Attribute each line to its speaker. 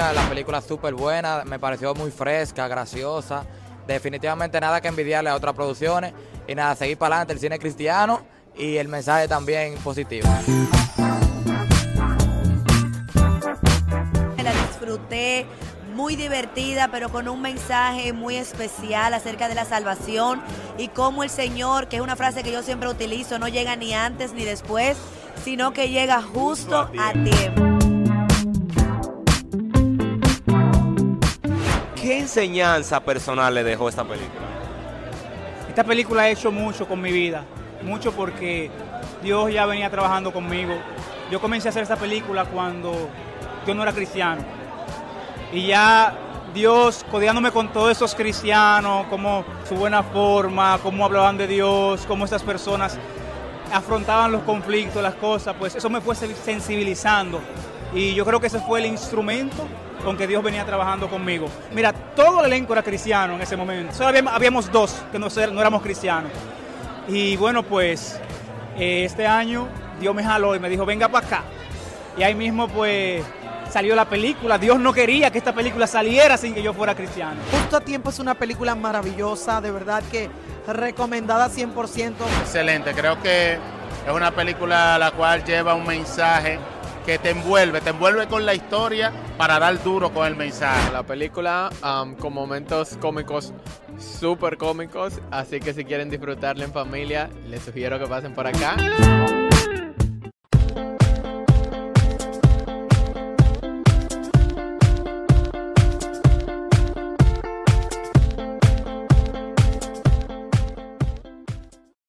Speaker 1: La película súper buena, me pareció muy fresca, graciosa. Definitivamente nada que envidiarle a otras producciones. Y nada, seguir para adelante el cine cristiano y el mensaje también positivo.
Speaker 2: La disfruté, muy divertida, pero con un mensaje muy especial acerca de la salvación y cómo el Señor, que es una frase que yo siempre utilizo, no llega ni antes ni después, sino que llega justo a tiempo.
Speaker 3: ¿Qué enseñanza personal le dejó esta película?
Speaker 4: Esta película ha hecho mucho con mi vida, mucho porque Dios ya venía trabajando conmigo. Yo comencé a hacer esta película cuando yo no era cristiano. Y ya Dios codiándome con todos esos cristianos, como su buena forma, cómo hablaban de Dios, cómo estas personas afrontaban los conflictos, las cosas, pues eso me fue sensibilizando. Y yo creo que ese fue el instrumento con que Dios venía trabajando conmigo. Mira, todo el elenco era cristiano en ese momento. Solo habíamos, dos que no, no, éramos cristianos. Y bueno, pues eh, este año Dios me jaló y me dijo, venga para acá. Y ahí mismo pues salió la película. Dios no quería que esta película saliera sin que yo fuera cristiano.
Speaker 5: Justo a tiempo es una película maravillosa, de verdad que recomendada 100%.
Speaker 6: Excelente, creo que es una película la cual lleva un mensaje que te envuelve, te envuelve con la historia para dar duro con el mensaje.
Speaker 7: La película con momentos cómicos, súper cómicos, así que si quieren disfrutarla en familia, les sugiero que pasen por acá.